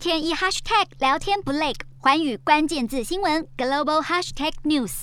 天一 hashtag 聊天不累，寰宇关键字新闻 global hashtag news。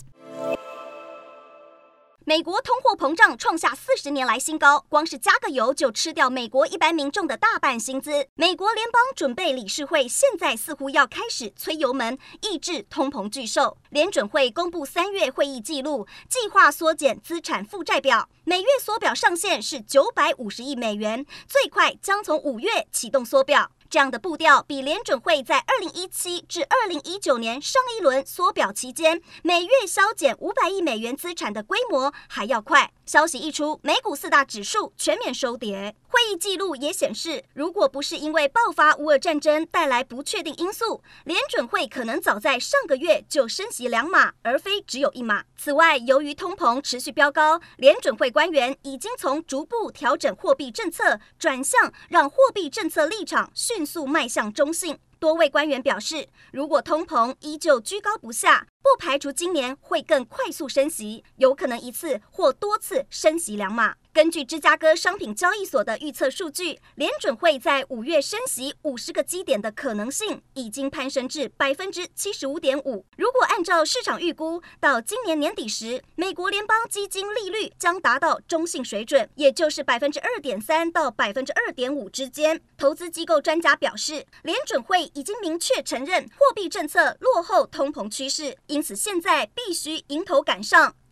美国通货膨胀创下四十年来新高，光是加个油就吃掉美国一般民众的大半薪资。美国联邦准备理事会现在似乎要开始催油门，抑制通膨巨兽。联准会公布三月会议记录，计划缩减资产负债表，每月缩表上限是九百五十亿美元，最快将从五月启动缩表。这样的步调比联准会在二零一七至二零一九年上一轮缩表期间每月削减五百亿美元资产的规模还要快。消息一出，美股四大指数全面收跌。会议记录也显示，如果不是因为爆发乌俄战争带来不确定因素，联准会可能早在上个月就升息两码，而非只有一码。此外，由于通膨持续飙高，联准会官员已经从逐步调整货币政策转向让货币政策立场迅速迈向中性。多位官员表示，如果通膨依旧居高不下，不排除今年会更快速升息，有可能一次或多次升息两码。根据芝加哥商品交易所的预测数据，联准会在五月升息五十个基点的可能性已经攀升至百分之七十五点五。如果按照市场预估，到今年年底时，美国联邦基金利率将达到中性水准，也就是百分之二点三到百分之二点五之间。投资机构专家表示，联准会已经明确承认货币政策落后通膨趋势，因此现在必须迎头赶上。